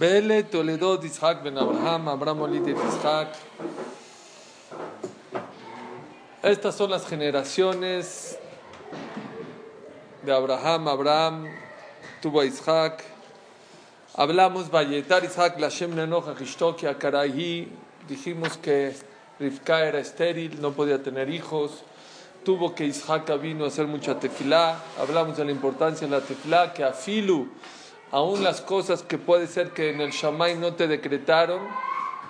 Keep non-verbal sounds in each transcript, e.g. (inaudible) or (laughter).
Bele Toledo Isaac ben Abraham, Abraham Olid de Isaac. Estas son las generaciones de Abraham. Abraham tuvo a Isaac. Hablamos Valletar Isaac, Lashem Nenoja, Hishtoki, Akarahi. Dijimos que Rivka era estéril, no podía tener hijos. Tuvo que Isaac vino a hacer mucha tefilá. Hablamos de la importancia de la tefilá, que Afilu aún las cosas que puede ser que en el Shamay no te decretaron,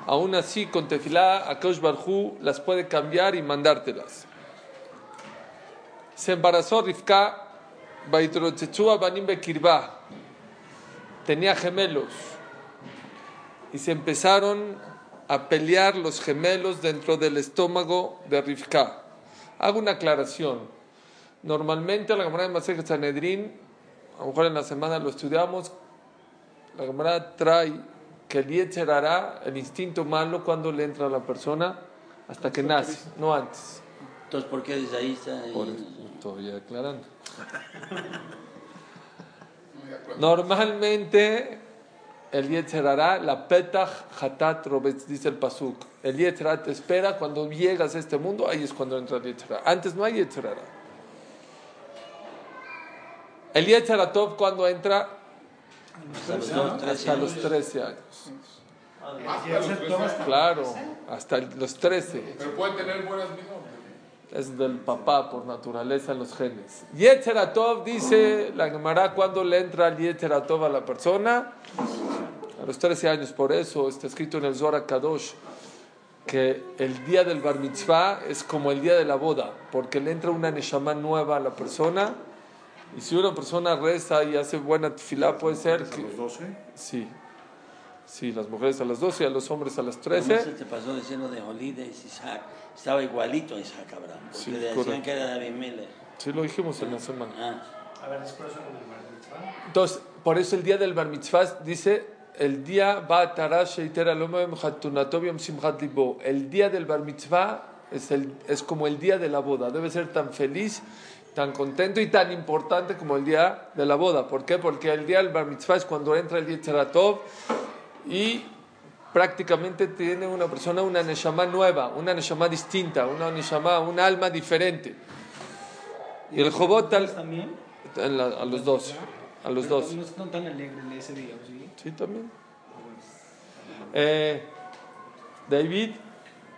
aún así con tefilá, Akosh Barhu las puede cambiar y mandártelas. Se embarazó Rivka, Baitrochechua Banim Bekirba, tenía gemelos y se empezaron a pelear los gemelos dentro del estómago de Rivka. Hago una aclaración. Normalmente la Gemara de Masejet Sanedrín a lo mejor en la semana lo estudiamos, la Gemara trae que el Yetzer hará el instinto malo cuando le entra a la persona hasta que nace, no antes. Entonces, ¿por qué desde ahí está? Por eso, todavía aclarando. (laughs) Normalmente el Yetzer hará, la petach hatat robetz, dice el pasuk. El Yetzer te espera cuando llegas a este mundo, ahí es cuando entra el Yetzer. Antes no hay Yetzer El Atov cuando entra Hasta los dos, trece hasta los años. 13 años. Claro, hasta los 13. Pero puede tener buenas. Es del papá por naturaleza en los genes. Yetzer Atov dice la Gemara cuando le entra el Yetzer Atov a la persona a los 13 años. Por eso está escrito en el Zohar Kadosh que el día del Bar Mitzvah es como el día de la boda, porque le entra una Neshama nueva a la persona. Y si una persona reza y hace buena tefilá, puede ser que. los 12? Sí. Sí, las mujeres a las 12 y a los hombres a las ¿Cómo se 13. te pasó diciendo de Jolides Isaac? Estaba igualito a Isaac Abraham. Porque Sí, le decían correcto. que era de Abimelech. Sí, lo dijimos en la semana. Ah, A ver, es por eso con el Bar Mitzvah. Entonces, por eso el día del Bar Mitzvah dice, el día va El día del Bar Mitzvah es, el, es como el día de la boda. Debe ser tan feliz, tan contento y tan importante como el día de la boda. ¿Por qué? Porque el día del Bar Mitzvah es cuando entra el Yetzeratov y prácticamente tiene una persona una neshama nueva, una neshama distinta, una neshama, un alma diferente. Y el Jobot tal- también? la- a los dos, a los dos. No están tan alegres de ese día, ¿sí? Sí, también. Eh, David,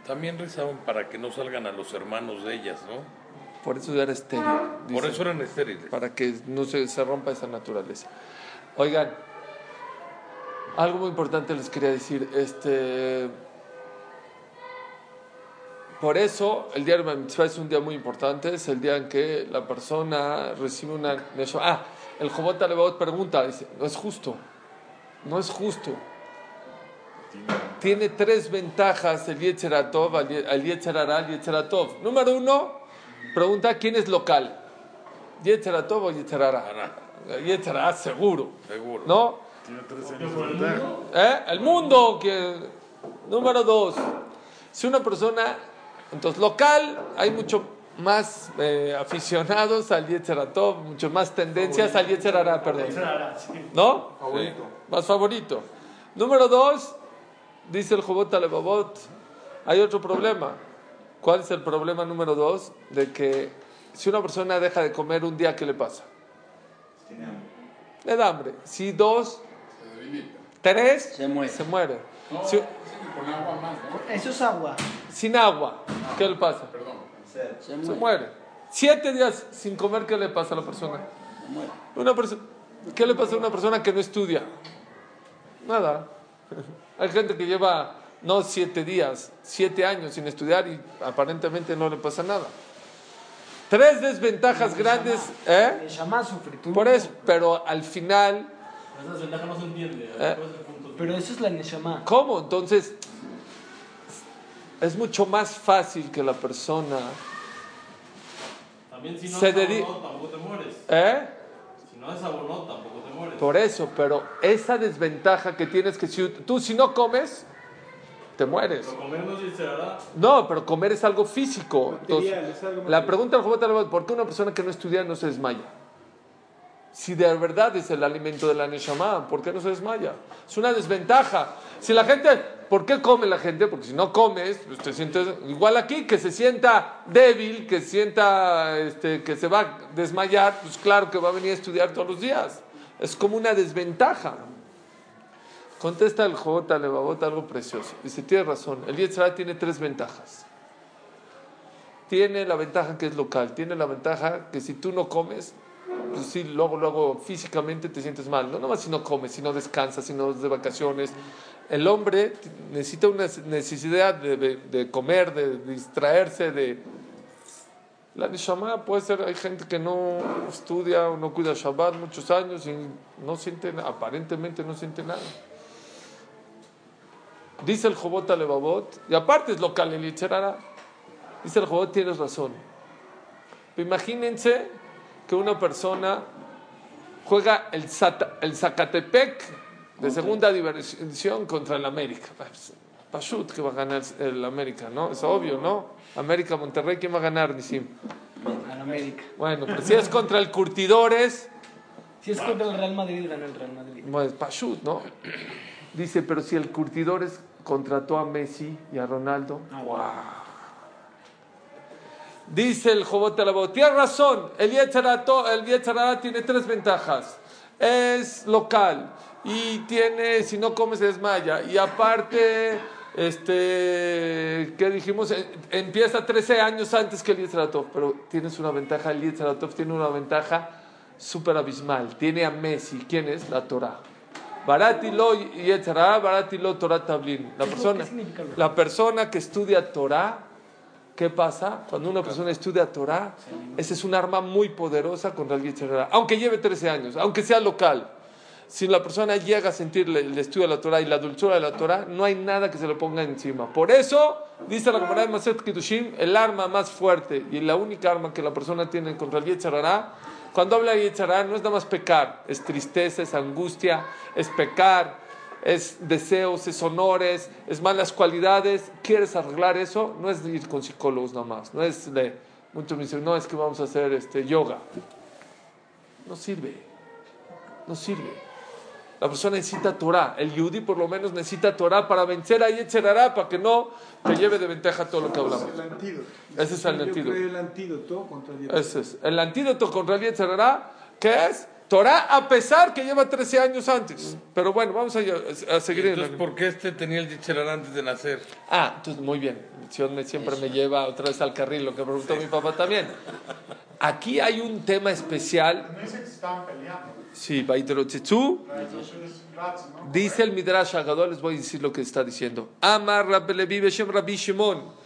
También rezaban para que no salgan a los hermanos de ellas, ¿no? Por eso era estéril. Por dice, eso eran estériles. Para que no se, se rompa esa naturaleza. Oigan, algo muy importante les quería decir. Este, por eso el día de Bar Mitzvah es un día muy importante. Es el día en que la persona recibe una. Ah, el Jobot Alevot pregunta: dice, no es justo. No es justo. tiene tres ventajas el Yetzer Atov, el Yetzer Hara, el Yetzer Atov. Número uno, pregunta quién es local. Yetzer Atov o Yetzer Hara. Yetzer Hara seguro. Seguro. ¿No? Tiene 13 años. ¿Eh? El mundo. Que... Número dos, si una persona, entonces local, hay mucho más eh, aficionados al Yetzer Atov, mucho más tendencias al Yetzer Hara, perdón. ¿No? Favorito. Más favorito. Número dos, dice el Jobot Alevabot, hay otro problema. ¿Cuál es el problema número dos? De que si una persona deja de comer un día, ¿qué le pasa? Le da hambre. Si dos, Se debilita. tres, Se muere. Se muere. No, Si- con agua más, ¿no? Eso es agua. sin agua, ¿qué le pasa? Perdón. se Se muere. muere. Siete días sin comer, ¿qué le pasa a la persona? Se muere. Una perso- ¿Qué le pasa a una persona que no estudia? Nada. (laughs) Hay gente que lleva no siete días, siete años sin estudiar y aparentemente no le pasa nada. Tres desventajas grandes, ¿eh? Por eso, pero al final Esa desventaja no se entiende. Eh. ¿Cuál es el punto? Pero eso es la Neshama. ¿Cómo? Entonces, es mucho más fácil que la persona... También si no se es abonot, tampoco te mueres. ¿Eh? Si no es abonot, tampoco te mueres. Por eso, pero esa desventaja que tienes que si tú si no comes, te mueres. Pero comer no se. No, pero comer es algo físico. Material, Entonces, es algo la pregunta del ¿por qué una persona que no estudia no se desmaya? Si de verdad es el alimento de la Neshama, ¿por qué no se desmaya? Es una desventaja. Si la gente, ¿por qué come la gente? Porque si no comes, pues te sientes igual aquí, que se sienta débil, que sienta este, que se va a desmayar, pues claro que va a venir a estudiar todos los días. Es como una desventaja. Contesta el Jobot Levavot algo precioso. Dice, tiene razón, el Yetzirah tiene tres ventajas tiene la ventaja que es local, tiene la ventaja que si tú no comes, pues sí, luego, luego físicamente te sientes mal. No nomás si no comes, si no descansas, si no vas de vacaciones. El hombre necesita una necesidad de, comer, de distraerse, de... La Neshama puede ser, hay gente que no estudia o no cuida Shabbat muchos años y no siente, aparentemente no siente nada. Dice el Jobot Levavot, y aparte es local el Yitzhara, Dice el Jobot, tienes razón. Pero imagínense que una persona juega el, Zata- el Zacatepec de segunda división contra el América. Pues, Pashut que va a ganar el América, ¿no? Es obvio, ¿no? América, Monterrey, ¿quién va a ganar, Nisim? Al América. Bueno, pero si es contra el Curtidores, Si es contra el Real Madrid, gana el Real Madrid. bueno, es Pashut, ¿no? Dice, pero si el Curtidores contrató a Messi y a Ronaldo, ¡wow! Dice el Jobot Alabot, tienes razón, el Yetzirah tiene tres ventajas. Es local y tiene, si no come se desmaya. Y aparte, este, ¿qué dijimos? Eh, Empieza 13 años antes que el Yetzirah Tov, pero tienes una ventaja, el Yetzirah Tov tiene una ventaja súper abismal. Tiene a Messi, ¿quién es? La Torah. Baratilo Yetzirah, Baratilo Torah Tablin. La ¿Qué persona, significa lo- la persona que estudia Torah, ¿qué pasa? Cuando una persona estudia Torah, ese es un arma muy poderosa contra el Yetzirah. Aunque lleve 13 años, aunque sea local. Si la persona llega a sentir el estudio de la Torah y la dulzura de la Torah, no hay nada que se le ponga encima. Por eso, dice la Gemara de Maset Kiddushim, el arma más fuerte y la única arma que la persona tiene contra el Yetzirah, cuando habla de no es nada más pecar, es tristeza, es angustia, es pecar, es deseos, es honores, es malas cualidades. ¿Quieres arreglar eso? No es ir con psicólogos nada más, no es de, muchos me dicen, no, es que vamos a hacer este, yoga. No sirve, no sirve. La persona necesita Torah. El Yudí por lo menos necesita Torah para vencer a Yetzerará, para que no te lleve de ventaja todo lo que hablamos. el antídoto. Ese es el antídoto. el antídoto contra el Ese es. El antídoto contra el Yetzerará, ¿qué es? Torah a pesar que lleva 13 años antes. Pero bueno, vamos a, a seguir. en Entonces, el- ¿por qué este tenía el Yitzhak antes de nacer? Ah, entonces muy bien. Dios me, siempre me lleva otra vez al carril, lo que preguntó mi papá también. Aquí hay un tema especial. No dice que se estaban peleando. Sí, ¿no? Dice el Midrash Agadol, les voy a decir lo que está diciendo. Amar Rabbi Levi Beshem Rabbi Shimon.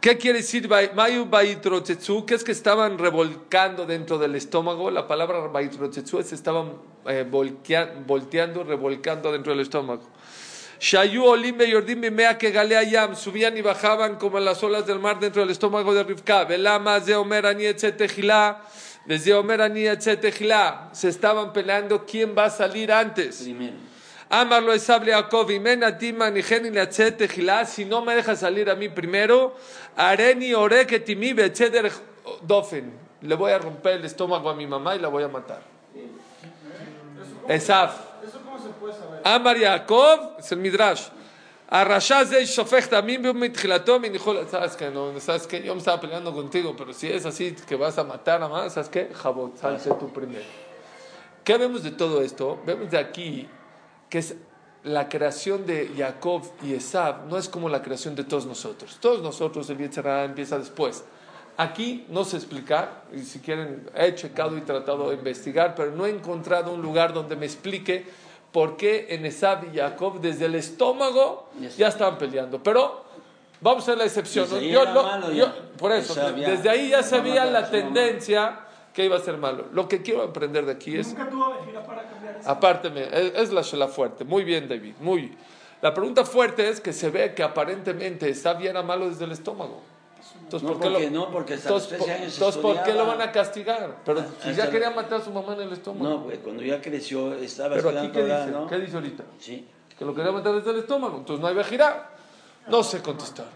¿Qué quiere decir Mayu Baitrotetsu? ¿Qué es que estaban revolcando dentro del estómago? La palabra Baitrotetsu es estaban eh, volteando, revolcando dentro del estómago. Shayu Olim Yordim Bimea que Galea Yam subían y bajaban como las olas del mar dentro del estómago de Rivka. Velama ze Omer ani etzetejilá. Desde Omer. Se estaban peleando quién va a salir antes. Primero. Amarlo esable Jacob y menatima ni geni la. Si no me deja salir a mí primero, areni ore que timi becheder dofen. Le voy a romper el estómago a mi mamá y la voy a matar. Esaf. ¿Eso cómo se puede saber? Amar Jacob, es el Midrash. Arrashá Zei Shofech también vio mi me dijo, sabes que no, sabes que yo me estaba peleando contigo, pero si es así que vas a matar a más, sabes que Jabot, salte tú primero. ¿Qué vemos de todo esto? Vemos de aquí que es la creación de Jacob y Esab no es como la creación de todos nosotros. Todos nosotros, el Yetzirah empieza después. Aquí no sé explicar, y si quieren, he checado y tratado de investigar, pero no he encontrado un lugar donde me explique por qué en Esab y Jacob desde el estómago Ya ya estaban peleando. Pero vamos a la excepción. Desde ¿no? Yo yo- ya. por eso, Esab ya desde ahí ya se veía la tendencia ¿Qué iba a ser malo? Lo que quiero aprender de aquí es... Nunca tuvo para cambiar eso. Apárteme, es, es la shela fuerte. Muy bien, David, muy. La pregunta fuerte es que se ve que aparentemente Sabi era malo desde el estómago. Entonces, No, ¿por qué porque lo, no, porque hasta los entonces, 13 por- años entonces, ¿por qué lo van a castigar? Pero si ya quería matar a su mamá en el estómago. No, pues cuando ya creció, estaba Pero aquí, ¿qué dice? ¿no? ¿Qué dice ahorita? Sí. Que lo quería matar desde el estómago. Entonces, no hay vejirá. No sé contestar.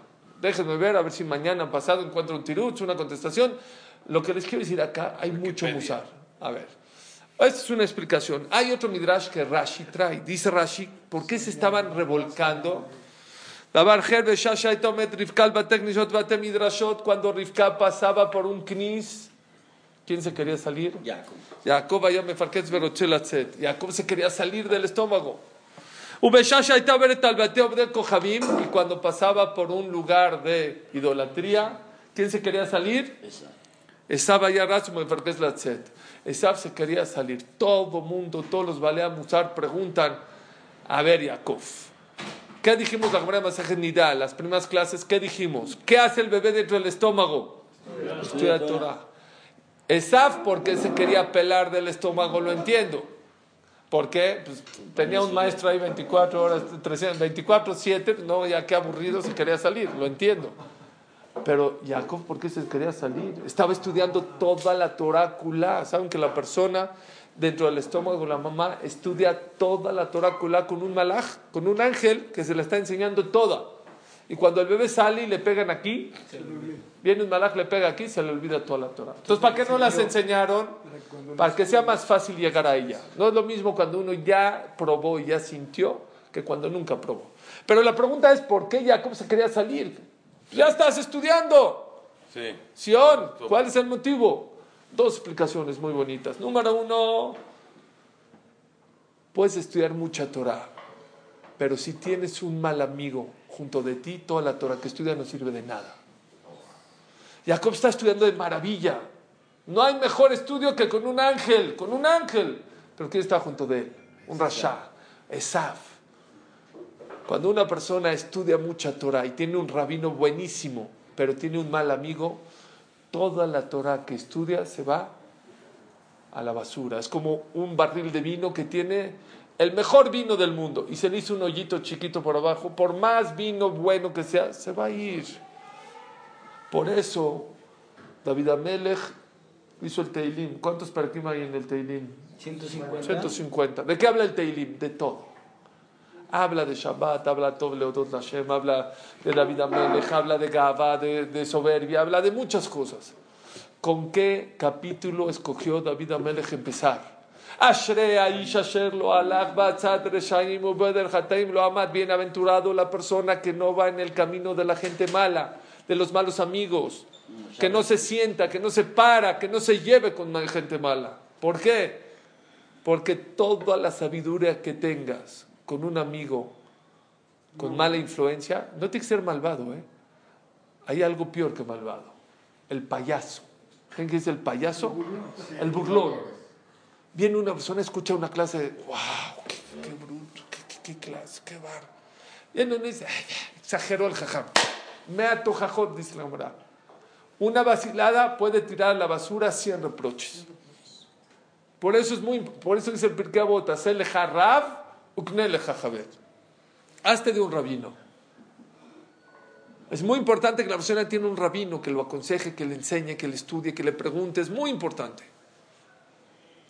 Déjenme ver, a ver si mañana pasado encuentro un tirutz, una contestación. Lo que les quiero decir acá, hay mucho musar. A ver. Esta es una explicación. Hay otro midrash que Rashi trae. Dice Rashi, ¿por qué se estaban revolcando? E cuando Rivka pasaba por un knis, ¿quién se quería salir? Jacob. Jacob se quería salir del estómago. E y cuando pasaba por un lugar de idolatría, ¿quién se quería salir? Esab Esab se quería salir. Todo mundo, todos los baleamusar preguntan, a ver Jacob, ¿qué dijimos la Gemara de Masaje Nidá, las primeras clases? ¿Qué dijimos? ¿Qué hace el bebé dentro del estómago? Estudia Torah. Esaf, porque se quería pelar del estómago, lo entiendo. ¿Por qué? Pues, tenía un maestro ahí 24 horas, 300, 24, 7, no, ya qué aburrido, se quería salir, lo entiendo. Pero Jacob, ¿por qué se quería salir? Estaba estudiando toda la Torah kulá. Saben que la persona dentro del estómago de la mamá estudia toda la Torah kulá con un malaj, con un ángel que se la está enseñando toda. Y cuando el bebé sale y le pegan aquí, viene un malaj, le pega aquí, se le olvida toda la Torah. Entonces, ¿para qué no las enseñaron? Para que sea más fácil llegar a ella. No es lo mismo cuando uno ya probó y ya sintió que cuando nunca probó. Pero la pregunta es, ¿por qué Jacob se quería salir? Ya estás estudiando. Sí. Sion, ¿cuál es el motivo? Dos explicaciones muy bonitas. Número uno, puedes estudiar mucha Torah, pero si tienes un mal amigo junto de ti, toda la Torah que estudia no sirve de nada. Jacob está estudiando de maravilla. No hay mejor estudio que con un ángel, con un ángel. Pero ¿quién está junto de él? Un rasha, Esaf. Cuando una persona estudia mucha Torah y tiene un rabino buenísimo, pero tiene un mal amigo, toda la Torah que estudia se va a la basura. Es como un barril de vino que tiene el mejor vino del mundo y se le hizo un hoyito chiquito por abajo. Por más vino bueno que sea, se va a ir. Por eso, David Amelech hizo el Teilim. ¿Cuántos parakim hay en el Teilim? 150. 150. ¿De qué habla el Teilim? De todo. Habla de Shabbat, habla de Hashem, habla de David Amelech, habla de Gavá, de, de soberbia, habla de muchas cosas. ¿Con qué capítulo escogió David Amelech empezar? Bienaventurado la persona que no va en el camino de la gente mala, de los malos amigos, que no se sienta, que no se para, que no se lleve con gente mala. ¿Por qué? Porque toda la sabiduría que tengas con un amigo con mala influencia, no tiene que ser malvado, ¿eh? Hay algo peor que malvado. El payaso. ¿Saben qué es el payaso? El burlón. Viene una persona, escucha una clase de, wow, qué, qué bruto, qué, qué- qué clase, qué bar. Viene uno y dice, "Ay, exageró el jajam. Me ato jajot, dice la moral. Una vacilada puede tirar a la basura 100 reproches. Por eso es muy, por eso dice el Pirkei Avot, hacerle jarrab, uknele jajabet. Hazte de un rabino. Es muy importante que la persona tiene un rabino que lo aconseje, que le enseñe, que le estudie, que le pregunte. Es muy importante.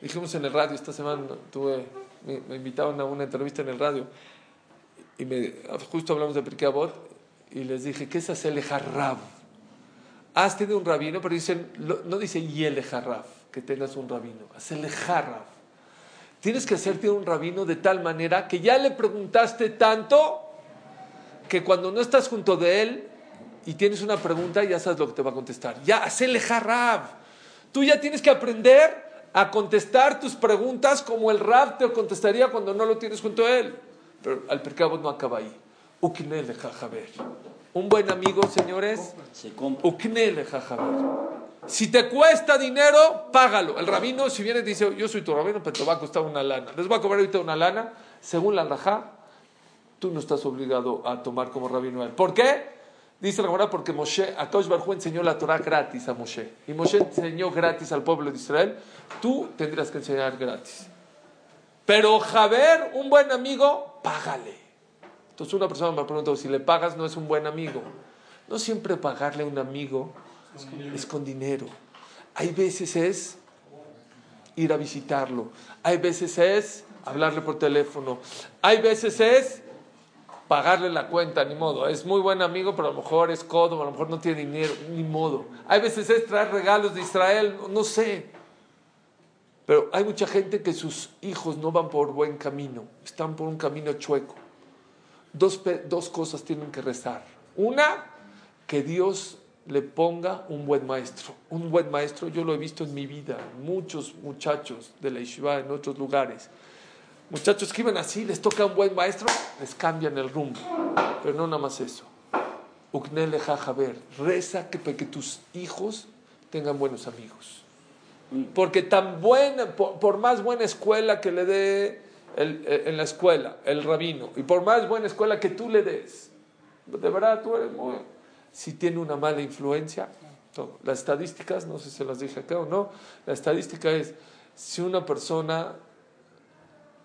Dijimos en el radio esta semana, tuve, me, me invitaron a una entrevista en el radio y me, justo hablamos de Pirkei y les dije, ¿qué es hacerle jarrab? Hazte de un rabino, pero dicen, no dice yele jarrab, que tengas un rabino, hacerle jarrab. Tienes que hacerte un rabino de tal manera que ya le preguntaste tanto que cuando no estás junto de él y tienes una pregunta, ya sabes lo que te va a contestar. Ya, hacerle jarrab. Tú ya tienes que aprender a contestar tus preguntas como el rab te contestaría cuando no lo tienes junto a él. Pero al percabo no acaba ahí. Uknele jajaber. Un buen amigo, señores, uknele jajaber. Si te cuesta dinero, págalo. El rabino, si viene y dice, yo soy tu rabino, pero te va a costar una lana. Les voy a cobrar ahorita una lana. Según la rajá, tú no estás obligado a tomar como rabino a él. ¿Por qué? Dice la Gemara porque Moshe, Akadosh Baruj enseñó la Torah gratis a Moshe. Y Moshe enseñó gratis al pueblo de Israel. Tú tendrías que enseñar gratis. Pero Javer, un buen amigo, págale. Entonces una persona me pregunta, si le pagas no es un buen amigo. No siempre pagarle a un amigo es con dinero. Hay veces es ir a visitarlo. Hay veces es hablarle por teléfono. Hay veces es pagarle la cuenta, ni modo. Es muy buen amigo, pero a lo mejor es codo, a lo mejor no tiene dinero, ni modo. Hay veces es traer regalos de Israel, no sé. Pero hay mucha gente que sus hijos no van por buen camino, están por un camino chueco. Dos, dos cosas tienen que rezar. Una, que Dios le ponga un buen maestro. Un buen maestro, yo lo he visto en mi vida, muchos muchachos de la Yeshiva en otros lugares. Muchachos que iban así, les toca un buen maestro, les cambian el rumbo. Pero no nada más eso. Uknele jajaber, reza que, que tus hijos tengan buenos amigos. Porque tan buena, por, por más buena escuela que le dé el- el- en la escuela el rabino, y por más buena escuela que tú le des, de verdad tú eres muy... Si tiene una mala influencia, todo. Las estadísticas, no sé si se las dije acá o no, la estadística es, si una persona,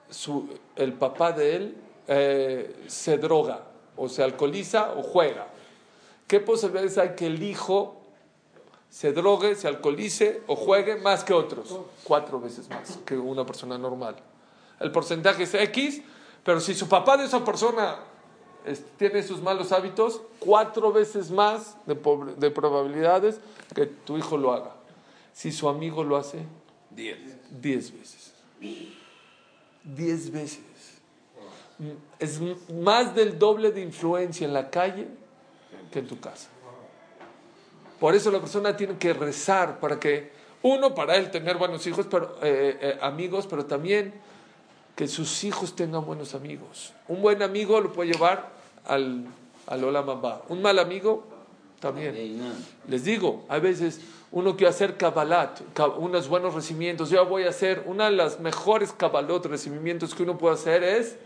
su, el papá de él eh, se droga, o se alcoholiza o juega, ¿qué posibilidades hay que el hijo se drogue, se alcoholice o juegue más que otros? Cuatro veces más que una persona normal. El porcentaje es X, pero si su papá de esa persona tiene sus malos hábitos, cuatro veces más de, probabilidades que tu hijo lo haga. Si su amigo lo hace, Diez. diez veces. Diez veces. Es más del doble de influencia en la calle que en tu casa. Por eso la persona tiene que rezar para que, uno, para él tener buenos hijos, pero, eh, eh, amigos, pero también que sus hijos tengan buenos amigos. Un buen amigo lo puede llevar al, al Olam Abba. Un mal amigo también. Les digo, a veces uno quiere hacer cabalat, ca- unos buenos recibimientos. Yo voy a hacer, una de las mejores cabalot, recibimientos que uno puede hacer es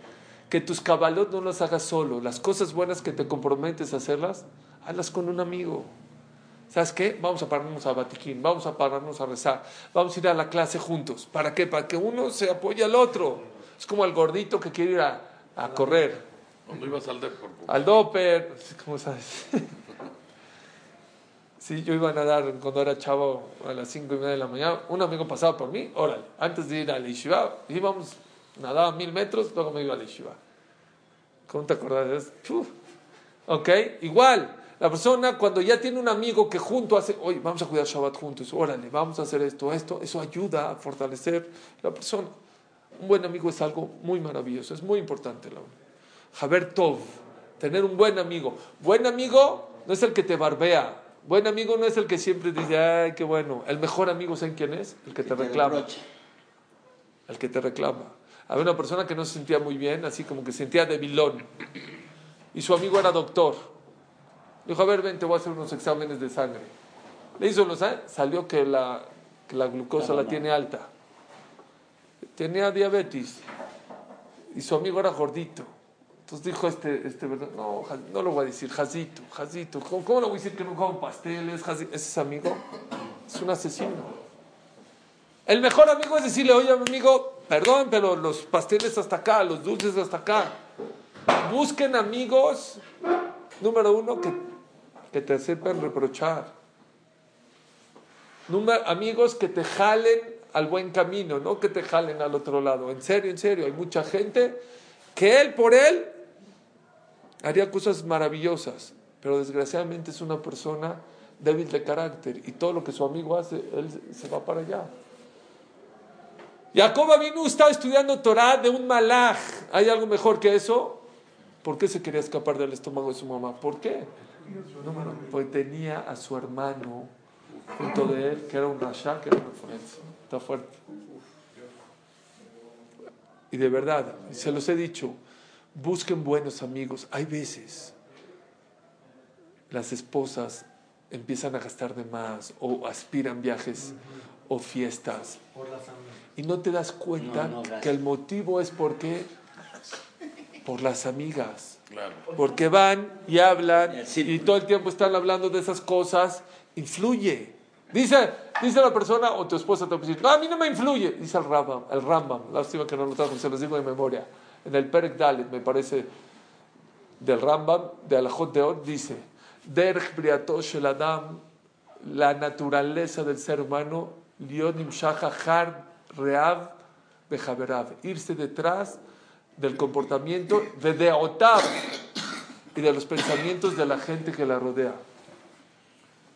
que tus cabalot no las hagas solo. Las cosas buenas que te comprometes a hacerlas, hazlas con un amigo. ¿Sabes qué? Vamos a pararnos a Batiquín, vamos a pararnos a rezar, vamos a ir a la clase juntos. ¿Para qué? Para que uno se apoye al otro. Es como el gordito que quiere ir a, a correr. Cuando ibas al Depor, Al doper, ¿cómo sabes? (laughs) Sí, yo iba a nadar cuando era chavo a las cinco y media de la mañana. Un amigo pasaba por mí, órale, antes de ir a la yeshiva, íbamos, nadaba mil metros, luego me iba a la yeshiva. ¿Cómo te acordás? Uf. Ok, igual, la persona cuando ya tiene un amigo que junto hace, oye, vamos a cuidar Shabbat juntos, órale, vamos a hacer esto, esto, eso ayuda a fortalecer la persona. Un buen amigo es algo muy maravilloso, es muy importante. La Javer Tov, tener un buen amigo. Buen amigo no es el que te barbea. Buen amigo no es el que siempre dice, ay, qué bueno. El mejor amigo, ¿saben quién es? El que te reclama. El que te reclama. Había una persona que no se sentía muy bien, así como que se sentía debilón. Y su amigo era doctor. Dijo, a ver, ven, te voy a hacer unos exámenes de sangre. Le hizo los salió que la, que la glucosa la tiene alta. Tenía diabetes. Y su amigo era gordito. Entonces dijo este, este ¿verdad? No, no lo voy a decir, Jacito, Jacito. ¿Cómo, cómo le voy a decir que no como pasteles? Jaci-?" Ese es amigo. Es un asesino. El mejor amigo es decirle, oye, amigo, perdón, pero los pasteles hasta acá, los dulces hasta acá. Busquen amigos, número uno, que, que te sepan reprochar. Número, amigos que te jalen al buen camino, no que te jalen al otro lado. En serio, en serio, hay mucha gente que él por él haría cosas maravillosas, pero desgraciadamente es una persona débil de carácter y todo lo que su amigo hace, él se va para allá. Jacob Avinu estaba estudiando Torah de un malaj. ¿Hay algo mejor que eso? ¿Por qué se quería escapar del estómago de su mamá? ¿Por qué? Número, porque tenía a su hermano junto de él, que era un rasha, que era una forense. Está fuerte. Y de verdad, se los he dicho, busquen buenos amigos. Hay veces las esposas empiezan a gastar de más o aspiran viajes o fiestas y no te das cuenta No, no, gracias. que el motivo es porque por las amigas. Claro. Porque van y hablan y todo el tiempo están hablando de esas cosas, influye. Dice, dice la persona o tu esposa te va a decir, no, a mí no me influye. Dice el Rambam, el Rambam, lástima que no lo trajo, se los digo de memoria. En el Perek Dalet, me parece, del Rambam, de Alajot de Od, dice, Derech briato shel Adam, la naturaleza del ser humano, lionim shachar reav behaverav, irse detrás del comportamiento de deotav y de los pensamientos de la gente que la rodea.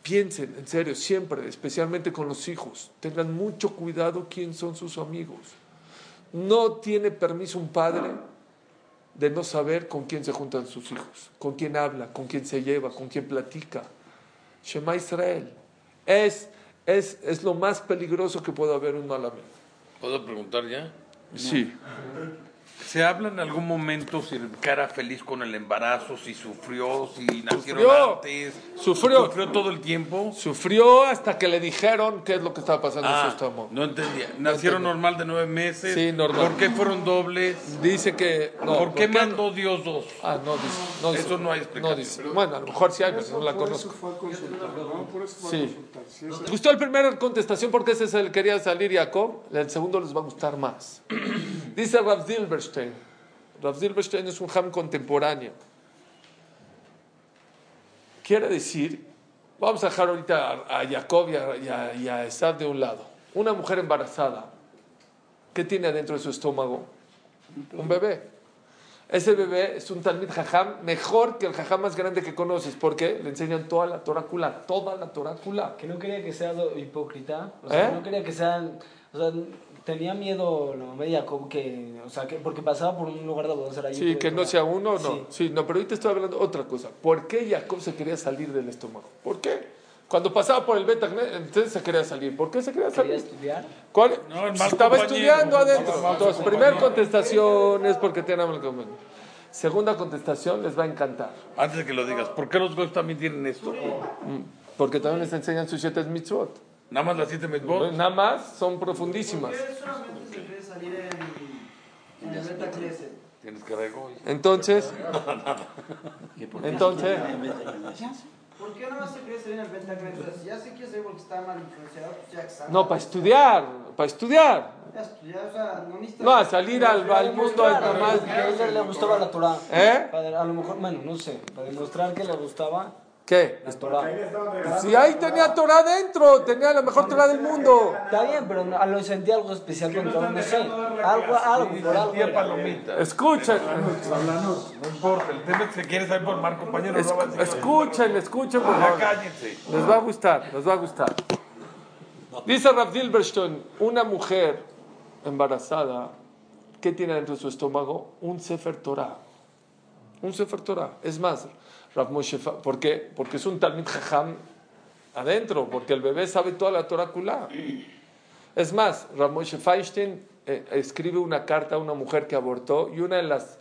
Piensen, en serio, siempre, especialmente con los hijos, tengan mucho cuidado quién son sus amigos. No tiene permiso un padre de no saber con quién se juntan sus hijos, con quién habla, con quién se lleva, con quién platica. Shema Israel. Es, es, es lo más peligroso que puede haber un mal amigo. ¿Puedo preguntar ya? Sí. ¿Se habla en algún momento si cara feliz con el embarazo, si sufrió, si nacieron Sufrió. antes? Sufrió. ¿Sufrió todo el tiempo? Sufrió hasta que le dijeron qué es lo que estaba pasando en su Ah, estómago. no entendía. ¿Nacieron normal de nueve meses? Sí, normal. ¿Por qué fueron dobles? Dice que. No, ¿Por qué no? mandó Dios dos? Ah, no dice. No dice. Eso no hay explicación. No dice. Bueno, a lo mejor sí hay, pero no la Por eso conozco. fue a consultar, ¿no? Por eso fue Sí. a consultar. Sí, eso- ¿Les gustó el primer contestación porque ese es el que quería salir Jacob? El segundo les va a gustar más. (clears throat) Dice Rav Zilberstein. Rav Zilberstein es un ham contemporáneo. Quiere decir, vamos a dejar ahorita a, a Jacob y a, y a- y a Esav de un lado. Una mujer embarazada, ¿qué tiene adentro de su estómago? Un bebé. Ese bebé es un Talmid Jajam mejor que el Jajam más grande que conoces. porque Le enseñan toda la torácula, toda la torácula. Que no quería que sea hipócrita. O sea, ¿Eh? no quería que sean. O sea, tenía miedo la mamá de Jacob que. O sea, que porque pasaba por un lugar donde era Sí, que no sea uno, no. Sí. Sí. no, pero ahorita estoy hablando otra cosa. ¿Por qué Jacob se quería salir del estómago? ¿Por qué? Cuando pasaba por el beta, entonces se quería salir. ¿Por qué se quería Quería salir? estudiar. No, ¿Cuál? el mal Estaba estudiando adentro. Mal Entonces, primera contestación es porque tiene mal compañero. Segunda contestación les va a encantar. Antes de que lo digas, ¿por qué los goyos también tienen esto? Porque también les enseñan sus siete mitzvot. Nada más las siete mitzvot. Nada más son profundísimas. Tienes que. Entonces, (laughs) ¿Que por qué Entonces- ¿Por qué no se quiere salir en el si ya se quiere salir porque está mal influenciado, pues ya está. no, para estudiar, para estudiar. Ya estudiar, o sea, no a salir al, al mundo es nada más. Que a él le gustaba la Torah. ¿Eh? A lo mejor, bueno, no sé. Para demostrar que le gustaba ¿Qué? la Torah. Si ahí tenía Torah dentro, tenía la mejor Torah del mundo. Está bien, pero no- lo sentí algo especial con Torah, no sé. Algo, algo, por algo. Escuchen, No importa, el tema es que quieres saber por mal compañero. es- no va a decir- escuchen, escuchen, por favor. cállense. Les va a gustar, les va a gustar. Dice Rav Dilberstein, una mujer embarazada, ¿qué tiene dentro de su estómago? Un Sefer Torah. Un Sefer Torah. Es más, Rav Moshe, ¿por qué? Porque es un Talmid Jajam adentro, porque el bebé sabe toda la Torah Kulá. Es más, Rav Moshe Feinstein eh, escribe una carta a una mujer que abortó y una de las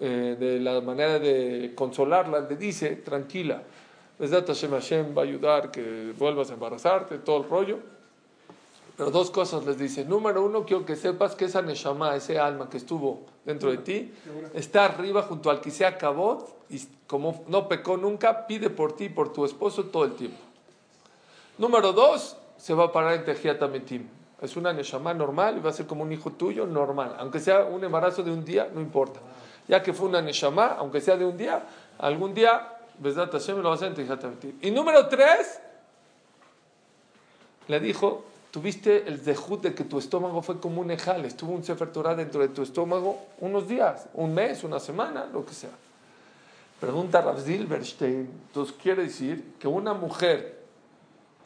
eh, de la manera de consolarla le dice tranquila Hashem Hashem va a ayudar que vuelvas a embarazarte todo el rollo pero dos cosas les dice número uno quiero que sepas que esa neshama ese alma que estuvo dentro de ti está arriba junto al que se acabó y como no pecó nunca pide por ti y por tu esposo todo el tiempo Número dos, se va a parar en Tejiat Ametim. Es una Neshama normal y va a ser como un hijo tuyo normal. Aunque sea un embarazo de un día, no importa. Ya que fue una Neshama, aunque sea de un día, algún día, Hashem lo va a hacer en Tejiat Ametim. Y número tres, le dijo, tuviste el zehut de que tu estómago fue como un ejal, estuvo un Sefer Torah dentro de tu estómago unos días, un mes, una semana, lo que sea. Pregunta Rav Zilberstein, entonces quiere decir que una mujer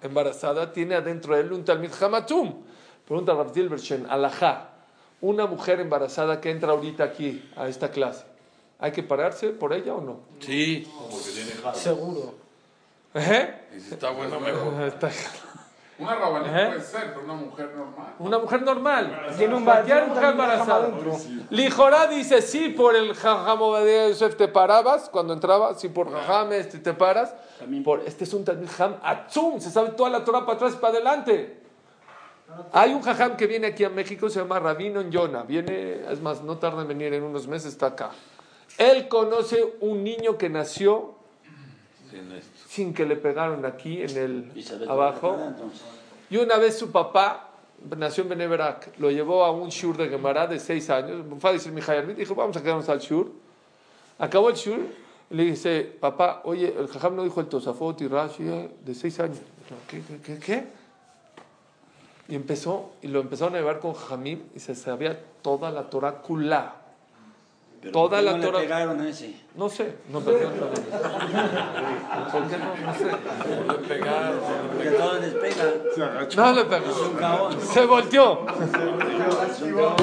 embarazada tiene adentro de él un Talmid Hamatum. Pregunta Rav Zilberstein, alajá, una mujer embarazada que entra ahorita aquí a esta clase, ¿hay que pararse por ella o no? Sí. Seguro. ¿Eh? Y si está bueno, mejor. (laughs) Está- Una rabanita ¿Eh? puede ser, pero una mujer normal. Una mujer normal. Tiene un Cualquier mujer embarazada. Lijorá dice, sí, por el Jajam Obadiah Yosef te parabas cuando entraba, sí, por Jajam este te paras. Por, este es un Jajam Atzum, se sabe toda la Torah para atrás y para adelante. Hay un Jajam que viene aquí a México, se llama Rabino en Yona. Viene, es más, no tarda en venir, en unos meses está acá. Él conoce un niño que nació Sin esto. sin que le pegaron aquí en el abajo. Y una vez su papá nació en Beneberak, lo llevó a un shur de Gemara de seis años. Fue a decir Mijael, dijo, vamos a quedarnos al shur. Acabó el shur le dice, papá, oye, el jajam no dijo el Tosafot y Rashi eh, de seis años. ¿Qué, qué, qué, qué? Y empezó, y lo empezaron a llevar con jajamim y se sabía toda la Torah kulá. Pero Toda ¿por qué la no le Torah- pegaron a ese? No sé, no perdió ¿Por qué no? No sé. Le pegaron. Porque todos les pega. Se agachó. No le pegó. Se volteó. Un caón.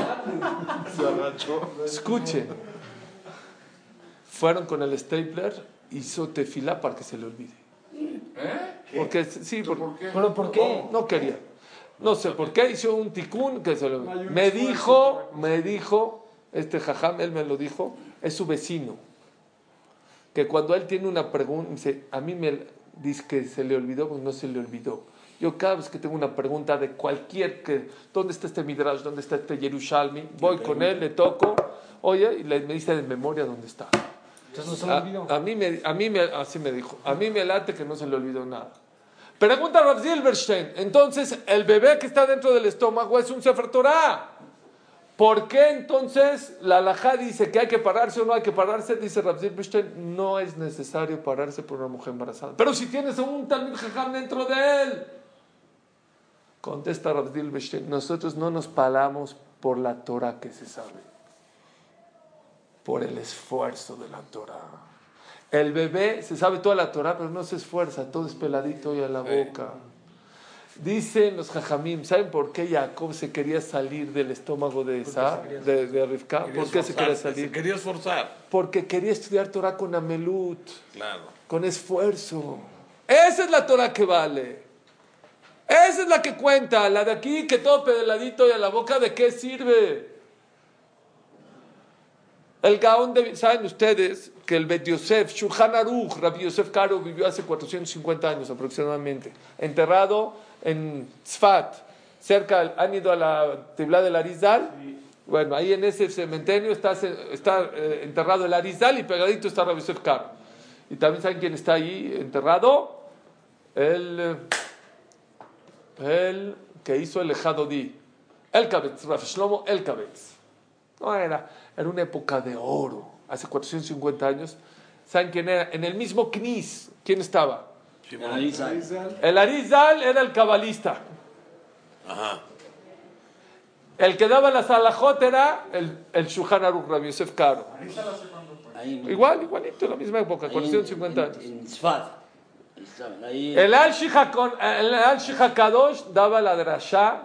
Se agachó. Escuche. Fueron con el stapler, hizo tefila para que se le olvide. ¿Eh? Porque sí, por- ¿Por qué? ¿Pero por qué? no quería. No sé por qué hizo un ticún que se le Me dijo, me dijo, este jajam, él me lo dijo, es su vecino. Que cuando él tiene una pregunta, dice, a mí me dice que se le olvidó, pues no se le olvidó. Yo cada vez que tengo una pregunta de cualquier, que, ¿dónde está este Midrash? ¿Dónde está este Yerushalmi? Voy con él, le toco, oye, y le, me dice de memoria dónde está. Entonces no se le A, mí me, a mí me, así me dijo, a mí me late que no se le olvidó nada. Pregunta a Rav Silverstein, entonces el bebé que está dentro del estómago es un Sefer Torah. ¿Por qué entonces la alajá dice que hay que pararse o no hay que pararse? Dice Rav Silverstein, no es necesario pararse por una mujer embarazada. Pero si tienes un Talmud Jajam dentro de él. Contesta Rav Silverstein, nosotros no nos paramos por la Torah que se sabe por el esfuerzo de la Torah. El bebé se sabe toda la Torah, pero no se esfuerza, todo es peladito y a la boca. Dicen los jajamim, ¿saben por qué Jacob se quería salir del estómago de Esa, de, de Rivka? ¿Por qué se quería salir? Se quería esforzar. Porque quería estudiar Torah con Amelut, Claro. con esfuerzo. Esa es la Torah que vale. Esa es la que cuenta. La de aquí, que todo peladito y a la boca, ¿de qué sirve? El Gaón de... ¿Saben ustedes que el Bet Yosef, Shulchan Aruch, Rabbi Yosef Karo vivió hace 450 años aproximadamente, enterrado en Tzfat, cerca, han ido a la Tibla del Arizal, bueno, ahí en ese cementerio está, está eh, enterrado el Arizal y pegadito está Rabbi Yosef Karo. Y también saben quién está ahí enterrado, el, eh, el que hizo el Ejadodí, el Kabetz, Rav Shlomo el Kabetz. No era, era una época de oro, hace 450 años. ¿Saben quién era? En el mismo Knis, ¿quién estaba? El Arizal era el cabalista. Ajá. El que daba las alajot era el, el Shulchan Aruch, Rabbi Yosef Karo. Ahí, Igual, igualito, en la misma época, ahí 450 en- años. En, El Al-Shich Hakadosh daba la drasha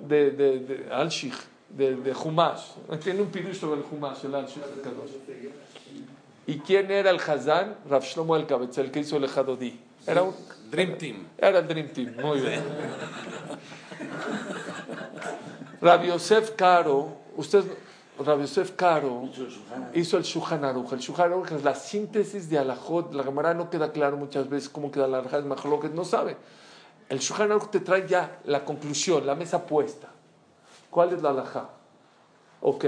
de, de, de Al-Shich, de, de Humash. Tiene un pirush sobre el Humash, el Al-Shich Hakadosh. ¿Y quién era el Hazán? Rav Shlomo el Kabetz, el que hizo el Ejadodí. Era un, Dream Team. Era el Dream Team, muy bien. Rabbi Yosef Caro, usted, Rabbi Yosef Caro hizo el Aruch. El Aruch es la síntesis de Alajot. La Gemara no queda claro muchas veces cómo queda la Alajot, Majloket no sabe. El Aruch te trae ya la conclusión, la mesa puesta. ¿Cuál es la Alajá? Ok.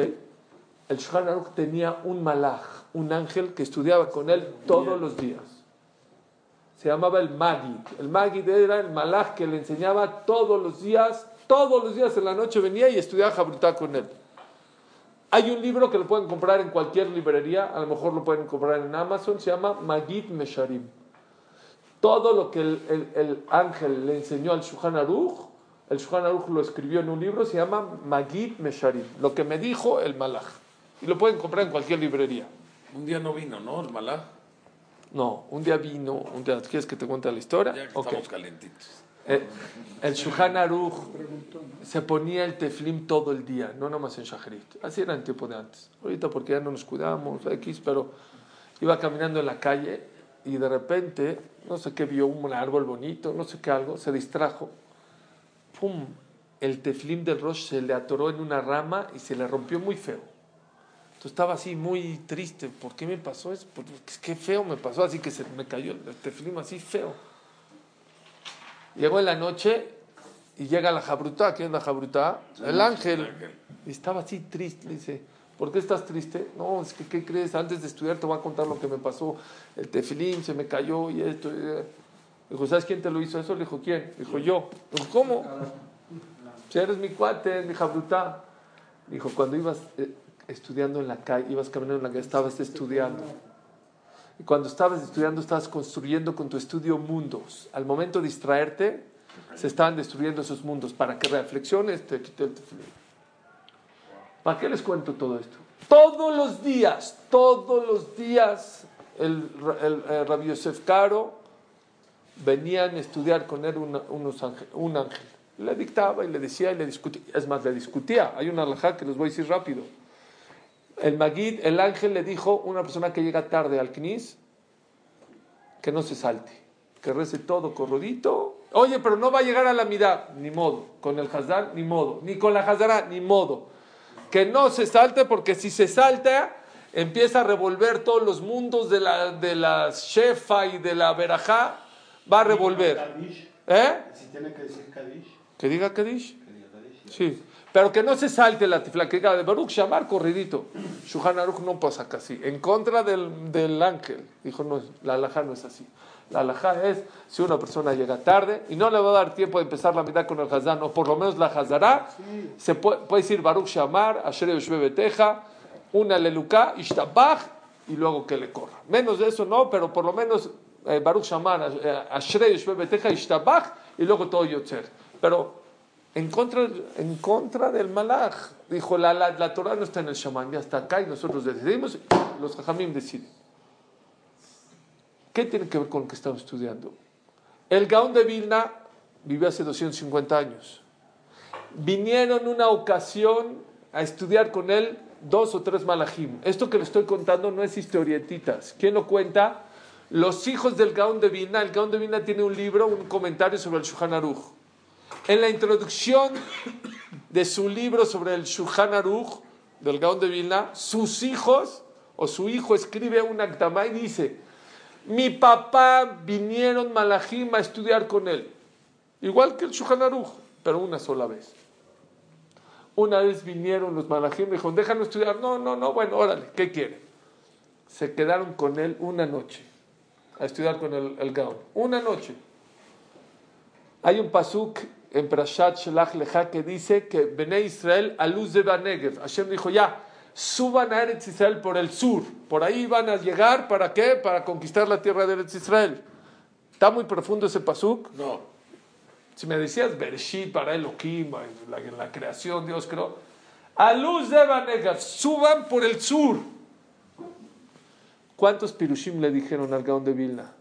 El Aruch tenía un malach, un ángel que estudiaba con él todos los días se llamaba el Magid. El Magid era el malaj que le enseñaba todos los días, todos los días en la noche venía y estudiaba Jabrutá con él. Hay un libro que lo pueden comprar en cualquier librería, a lo mejor lo pueden comprar en Amazon, se llama Magid Mesharim. Todo lo que el, el- el ángel le enseñó al Shulchan Aruch, el Shulchan Aruch lo escribió en un libro, se llama Magid Mesharim. Lo que me dijo el malaj. Y lo pueden comprar en cualquier librería. Un día no vino, ¿no? El malá. No, un día vino, un día, ¿quieres que te cuente la historia? Ya que estamos calentitos. Eh, el Shulchan Aruch se ponía el teflim todo el día, no nomás en Shacharit. Así era en tiempo de antes. Ahorita porque ya no nos cuidamos, X, pero iba caminando en la calle y de repente, no sé qué, vio un árbol bonito, no sé qué algo, se distrajo. ¡Pum! El teflim del Rosh se le atoró en una rama y se le rompió muy feo. Entonces estaba así muy triste. ¿Por qué me pasó eso? Porque qué feo me pasó. Así que se me cayó el teflim así feo. Llegó en la noche y llega la jabrutá. ¿Quién es la jabrutá? El ángel. Y estaba así triste. Le dice, ¿Por qué estás triste? No, es que, ¿qué crees? Antes de estudiar te voy a contar lo que me pasó. El tefilín se me cayó y esto. y- Dijo, ¿sabes quién te lo hizo eso? Le dijo, ¿quién? Dijo, yo. Dijo, ¿cómo? Si eres mi cuate, mi jabruta. Dijo, cuando ibas eh, estudiando en la calle, ibas caminando en la calle, estabas estudiando. Y cuando estabas estudiando, estabas construyendo con tu estudio mundos. Al momento de distraerte, se estaban destruyendo esos mundos. Para que reflexiones, te. ¿Para qué les cuento todo esto? Todos los días, todos los días, el, el, Rabbi Yosef Caro venían a estudiar con él ángel- un ángel. Le dictaba y le decía y le discutía. Es más, le discutía. Hay una alajá que les voy a decir rápido. El Magid, el ángel le dijo una persona que llega tarde al Knis que no se salte, que rece todo corrodito. Oye, pero no va a llegar a la mitad, ni modo. Con el Hazar, ni modo. Ni con la Hazara, ni modo. Que no se salte, porque si se salta, empieza a revolver todos los mundos de la, de la Shefa y de la Berajá. Va a revolver. ¿Eh? Si tiene que decir Kadish. Que diga Kadish. Que diga Kadish. Sí, pero que no se salte la tifla, que diga de Baruch Shamar corridito. Shuhan Aruch no pasa casi. En contra del, del ángel. Dijo, no, la alajá no es así. La alajá es si una persona llega tarde y no le va a dar tiempo de empezar la mitad con el Hazán, o por lo menos la Hazará, se puede, puede decir Baruch Shamar, Asher Yoshbe Beteja, una Leluká, Ishtabach, y luego que le corra. Menos de eso no, pero por lo menos eh, Baruch Shamar, eh, Asher Yoshbe Beteja, Ishtabach, y luego todo Yotzer. Pero en contra, en contra del malaj. Dijo, la, la, la Torah no está en el shaman, ya está acá y nosotros decidimos, los jajamim deciden. ¿Qué tiene que ver con lo que estamos estudiando? El Gaón de Vilna vivió hace 250 años. Vinieron una ocasión a estudiar con él dos o tres malajim. Esto que le estoy contando no es historietitas. ¿Quién lo cuenta? Los hijos del Gaón de Vilna. El Gaón de Vilna tiene un libro, un comentario sobre el Shulchan Aruch. En la introducción de su libro sobre el Shulchan Aruch, del Gaón de Vilna, sus hijos o su hijo escribe un actamá y dice, mi papá vinieron malajim a estudiar con él, igual que el Shulchan Aruch, pero una sola vez. Una vez vinieron los malajim y dijeron, déjanos estudiar. No, no, no, bueno, órale, ¿qué quiere? Se quedaron con él una noche a estudiar con el, el Gaón. Una noche. Hay un pasuk en Prashat Shelach que dice que Bene Israel a luz de Banegev. Hashem dijo, ya, suban a Eretz Israel por el sur. Por ahí van a llegar, ¿para qué? Para conquistar la tierra de Eretz Israel. ¿Está muy profundo ese pasuk? No. Si me decías Bereshit para Elohim, en la, en la creación, Dios creó. A luz de Banegev, suban por el sur. ¿Cuántos pirushim le dijeron al Gaón de Vilna?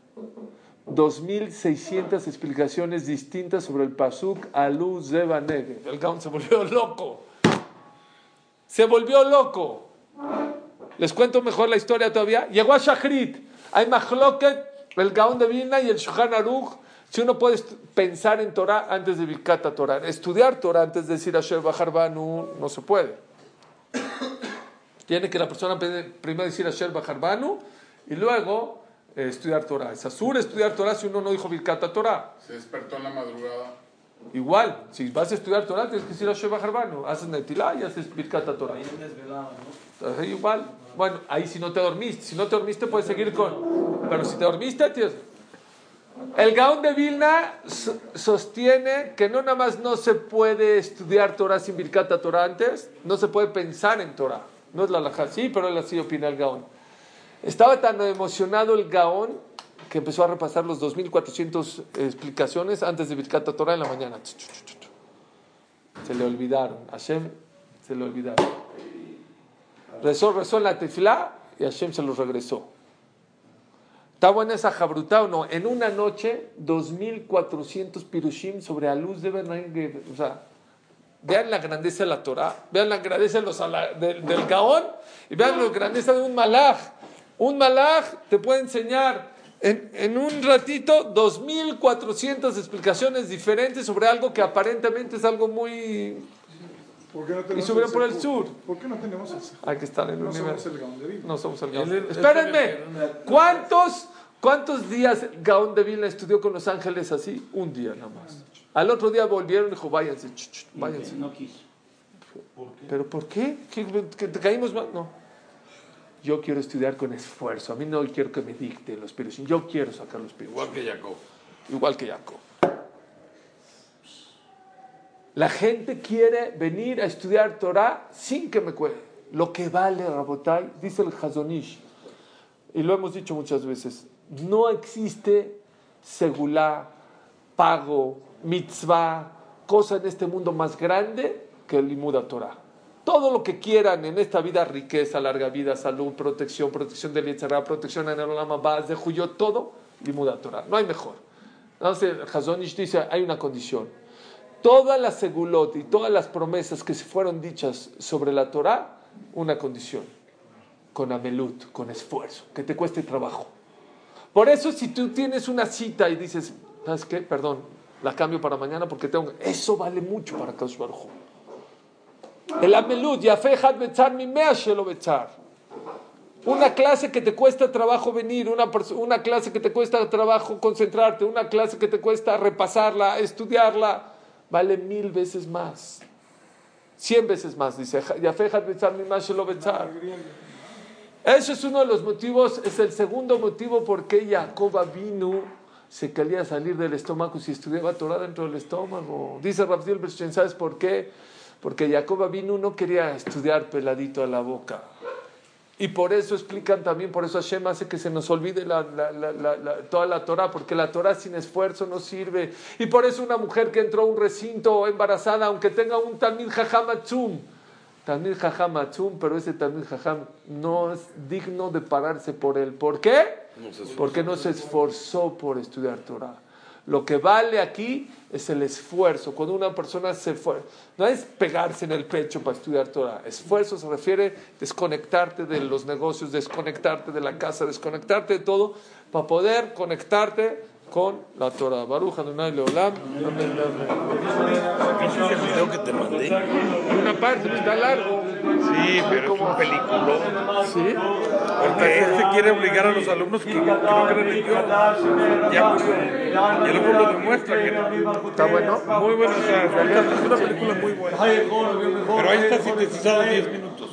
2.600 explicaciones distintas sobre el Pasuk Alu Zeba Negev. El Gaón se volvió loco. Se volvió loco. Les cuento mejor la historia todavía. Llegó a Shachrit. Hay Mahloket, el Gaón de Vilna y el Shulchan Aruch. Si uno puede pensar en Torah antes de Birkat Torah, estudiar Torah antes de decir Asher Bahar Banu, no se puede. Tiene que la persona pe- primero decir Asher Bahar Banu y luego eh, estudiar Torah. Es asur estudiar Torah si uno no dijo Birkat Torah. Se despertó en la madrugada. Igual, si vas a estudiar Torah, tienes que decir Asher Bahar Banu. Haces Netilá y haces Birkat Torah. Ahí ¿no? Entonces, igual. Bueno, ahí si no te dormiste. Si no te dormiste, puedes seguir con. Pero si te dormiste, tienes. El Gaón de Vilna so- sostiene que no nada más no se puede estudiar Torah sin Birkat Torah antes, no se puede pensar en Torah. No es la laja, sí, pero él así opina el Gaón. Estaba tan emocionado el Gaón que empezó a repasar los 2400 explicaciones antes de Birkat Torah en la mañana. Se le olvidaron. Hashem se le olvidaron. Rezó, rezó en la tefilá y Hashem se los regresó. ¿Está buena esa jabruta o no? En una noche, 2400 pirushim sobre la luz de Bernanger. O sea, vean la grandeza de la Torah, vean la grandeza del Gaón y vean la grandeza de un malaj. Un malaj te puede enseñar en, en un ratito 2400 explicaciones diferentes sobre algo que aparentemente es algo muy. ¿Por qué no Y el por el sur. ¿Por qué no tenemos el? Hay que estar en No un somos nivel. el de Vilna. No somos el él- Espérenme. ¿Cuántos, ¿Cuántos días Gaón de Vilna estudió con los ángeles así? Un día nada más. Al otro día volvieron y dijo, váyanse, ch, ch, váyanse. No quiso. ¿Pero por qué? ¿Que, que te caímos mal? No. Yo quiero estudiar con esfuerzo. A mí no quiero que me dicten los pirushim. Yo quiero sacar los pirushim. Igual que Jacob. Igual que Jacob. La gente quiere venir a estudiar Torah sin que me cueste. Lo que vale, Rabotai, dice el Hazonish, y lo hemos dicho muchas veces, no existe segulá, pago, mitzvah, cosa en este mundo más grande que el Limuda Torah. Todo lo que quieran en esta vida, riqueza, larga vida, salud, protección, protección del Yetzirah, protección en el Olam Haba, de Juyot, todo, Limuda Torah. No hay mejor. Entonces, Hazonish dice, hay una condición. Todas las segulot y todas las promesas que se fueron dichas sobre la Torah, una condición, con amelut, con esfuerzo, que te cueste trabajo. Por eso si tú tienes una cita y dices, ¿sabes qué? Perdón, la cambio para mañana porque tengo... Eso vale mucho para Kadosh Baruj. El amelut, yafejat betzar mi mea shelo betzar. Una clase que te cuesta trabajo venir, una, una clase que te cuesta trabajo concentrarte, una clase que te cuesta repasarla, estudiarla, vale mil veces más. Cien veces más, dice, Yafejat betzar mi mea shelo betzar. Ese es uno de los motivos, es el segundo motivo por qué Jacob vino se quería salir del estómago si estudiaba Torah dentro del estómago. Dice Rabdiel ¿sabes por qué? Porque Jacob vino no quería estudiar peladito a la boca. Y por eso explican también, por eso Hashem hace que se nos olvide la, la, la, toda la Torah, porque la Torah sin esfuerzo no sirve. Y por eso una mujer que entró a un recinto embarazada, aunque tenga un Talmid Jajam Atzum, Talmid Jajam Atzum, pero ese Talmid Jajam no es digno de pararse por él. ¿Por qué? Porque no se esforzó por estudiar Torah. Lo que vale aquí es el esfuerzo. Cuando una persona se esfuerza, no es pegarse en el pecho para estudiar Torah. Esfuerzo se refiere a desconectarte de los negocios, desconectarte de la casa, desconectarte de todo, para poder conectarte con la Torah. Baruch Adonai Leolam. Amén, ¿Viste ese video que te mandé? Una parte, está largo. Sí, pero es un peliculón. ¿Sí? Porque él se quiere obligar a los alumnos que, que no creen en Dios. Ya, y lo demuestra que no. ¿Está bueno? Muy bueno, o sea, es una película muy buena. Pero ahí está sintetizado en 10 minutos.